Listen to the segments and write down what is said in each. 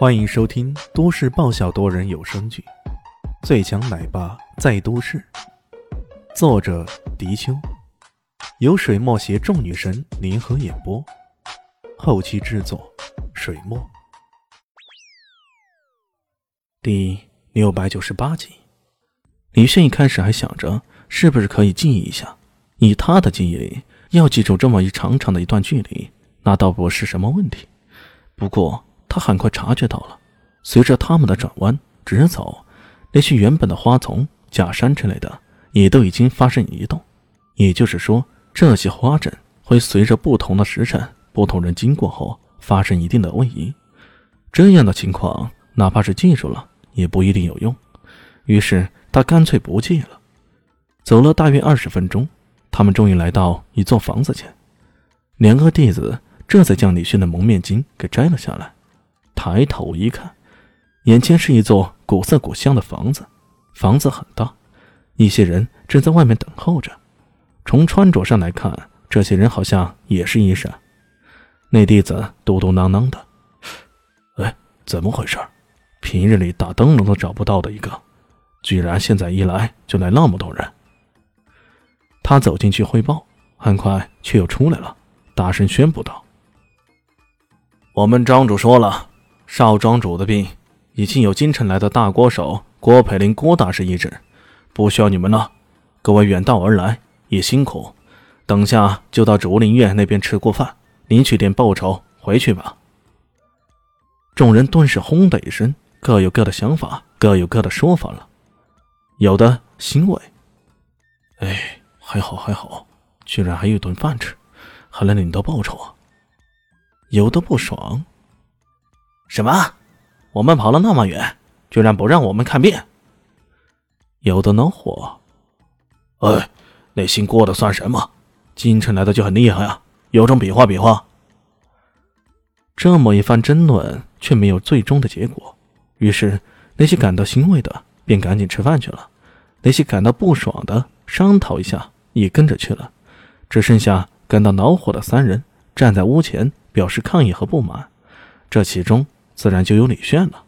欢迎收听都市爆笑多人有声剧《最强奶爸在都市》，作者：迪秋，由水墨携众女神联合演播，后期制作：水墨。第六百九十八集，李炫一开始还想着是不是可以记忆一下，以他的记忆力，要记住这么一长长的一段距离，那倒不是什么问题。不过，他很快察觉到了，随着他们的转弯直走，那些原本的花丛、假山之类的，也都已经发生移动。也就是说，这些花阵会随着不同的时辰、不同人经过后发生一定的位移。这样的情况，哪怕是记住了，也不一定有用。于是他干脆不记了。走了大约二十分钟，他们终于来到一座房子前，两个弟子。这才将李迅的蒙面巾给摘了下来，抬头一看，眼前是一座古色古香的房子，房子很大，一些人正在外面等候着。从穿着上来看，这些人好像也是医生。那弟子嘟嘟囔囔的：“哎，怎么回事？平日里打灯笼都找不到的一个，居然现在一来就来那么多人。”他走进去汇报，很快却又出来了，大声宣布道。我们庄主说了，少庄主的病已经有京城来的大国手郭培林郭大师医治，不需要你们了。各位远道而来也辛苦，等下就到竹林院那边吃过饭，领取点报酬回去吧。众人顿时轰的一声，各有各的想法，各有各的说法了。有的欣慰，哎，还好还好，居然还有一顿饭吃，还能领到报酬啊。有的不爽，什么？我们跑了那么远，居然不让我们看病？有的恼火，哎，那姓郭的算什么？京城来的就很厉害啊，有种比划比划。这么一番争论，却没有最终的结果。于是那些感到欣慰的，便赶紧吃饭去了；那些感到不爽的，商讨一下，也跟着去了。只剩下感到恼火的三人站在屋前。表示抗议和不满，这其中自然就有李炫了。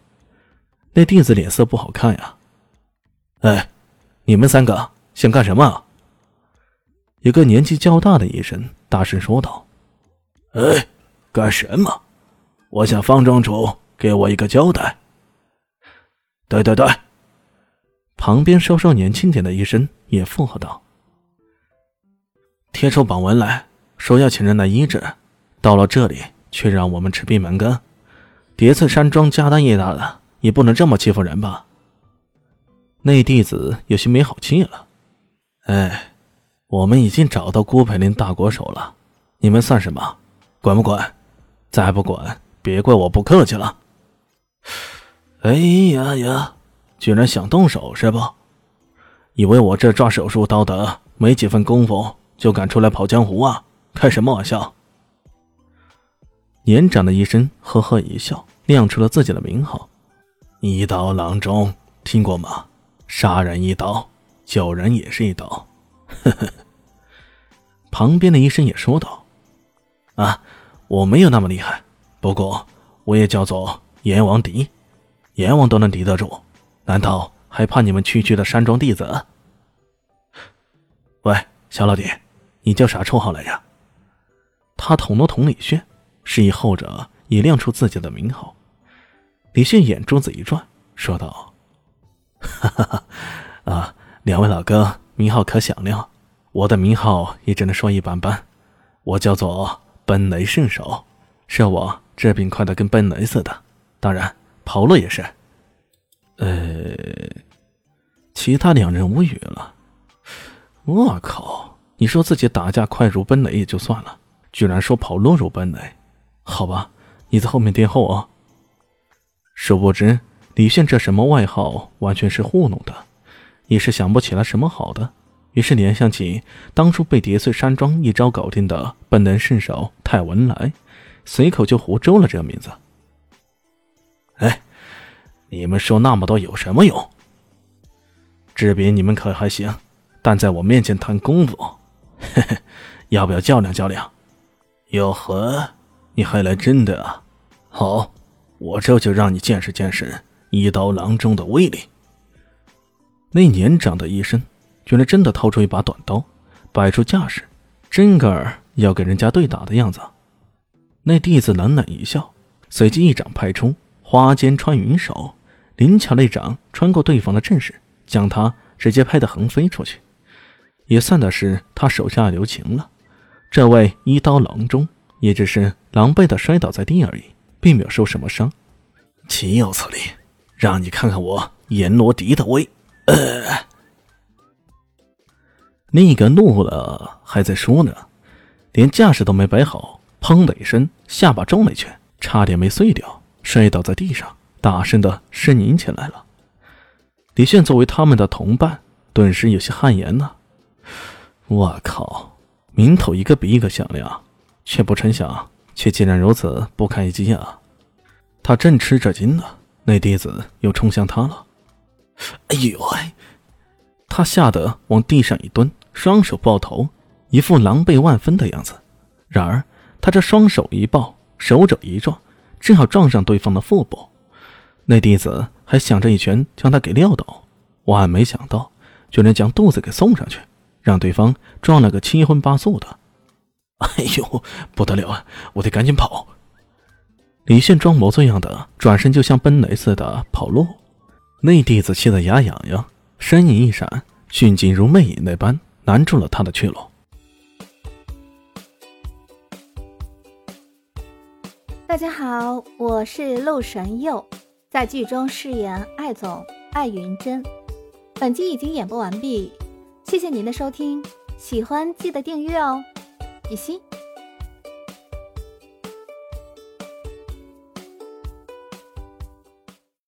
那弟子脸色不好看呀！哎，你们三个想干什么？一个年纪较大的医生大声说道：“哎，干什么？我想方庄主给我一个交代。”对对对，旁边稍稍年轻点的医生也附和道：“贴出榜文来说要请人来医治。”到了这里，却让我们吃闭门羹。叠翠山庄家大业大的，也不能这么欺负人吧？那弟子有些没好气了。哎，我们已经找到郭培林大国手了，你们算什么？管不管？再不管，别怪我不客气了。哎呀呀，居然想动手是不？以为我这抓手术刀的没几分功夫，就敢出来跑江湖啊？开什么玩笑？年长的医生呵呵一笑，亮出了自己的名号：“一刀郎中，听过吗？杀人一刀，救人也是一刀。”呵呵。旁边的医生也说道：“啊，我没有那么厉害，不过我也叫做阎王敌，阎王都能敌得住，难道还怕你们区区的山庄弟子？”喂，小老弟，你叫啥绰号来着？他捅了捅李炫。示意后者也亮出自己的名号。李迅眼珠子一转，说道：“哈哈哈，啊，两位老哥名号可响亮，我的名号也只能说一般般。我叫做奔雷圣手，是我治病快的跟奔雷似的。当然，跑路也是。”呃，其他两人无语了。我靠！你说自己打架快如奔雷也就算了，居然说跑路如奔雷。好吧，你在后面殿后啊。殊不知，李炫这什么外号，完全是糊弄的，一时想不起来什么好的，于是联想起当初被叠翠山庄一招搞定的本能圣手太文来，随口就胡诌了这个名字。哎，你们说那么多有什么用？治病你们可还行，但在我面前谈功夫，嘿嘿，要不要较量较量？哟呵。你还来真的啊？好，我这就让你见识见识一刀郎中的威力。那年长的医生居然真的掏出一把短刀，摆出架势，真个儿要跟人家对打的样子。那弟子冷冷一笑，随即一掌拍出，花间穿云手，灵巧那掌穿过对方的阵势，将他直接拍得横飞出去。也算的是他手下留情了。这位一刀郎中也只是狼狈的摔倒在地而已，并没有受什么伤。岂有此理！让你看看我阎罗迪的威！呃，那个怒了还在说呢，连架势都没摆好，砰的一声，下巴中了一拳，差点没碎掉，摔倒在地上，大声的呻吟起来了。李炫作为他们的同伴，顿时有些汗颜了。我靠，名头一个比一个响亮，却不成想，却竟然如此不堪一击啊！他正吃着惊呢，那弟子又冲向他了。哎呦哎！他吓得往地上一蹲，双手抱头，一副狼狈万分的样子。然而他这双手一抱，手肘一撞，正好撞上对方的腹部。那弟子还想着一拳将他给撂倒，万没想到，居然将肚子给送上去，让对方撞了个七荤八素的。哎呦，不得了啊！我得赶紧跑！李现装模作样的转身，就像奔雷似的跑路。那弟子气得牙痒痒，身影一闪，迅疾如魅影那般拦住了他的去路。大家好，我是陆神佑，在剧中饰演艾总艾云珍。本集已经演播完毕，谢谢您的收听，喜欢记得订阅哦，比心。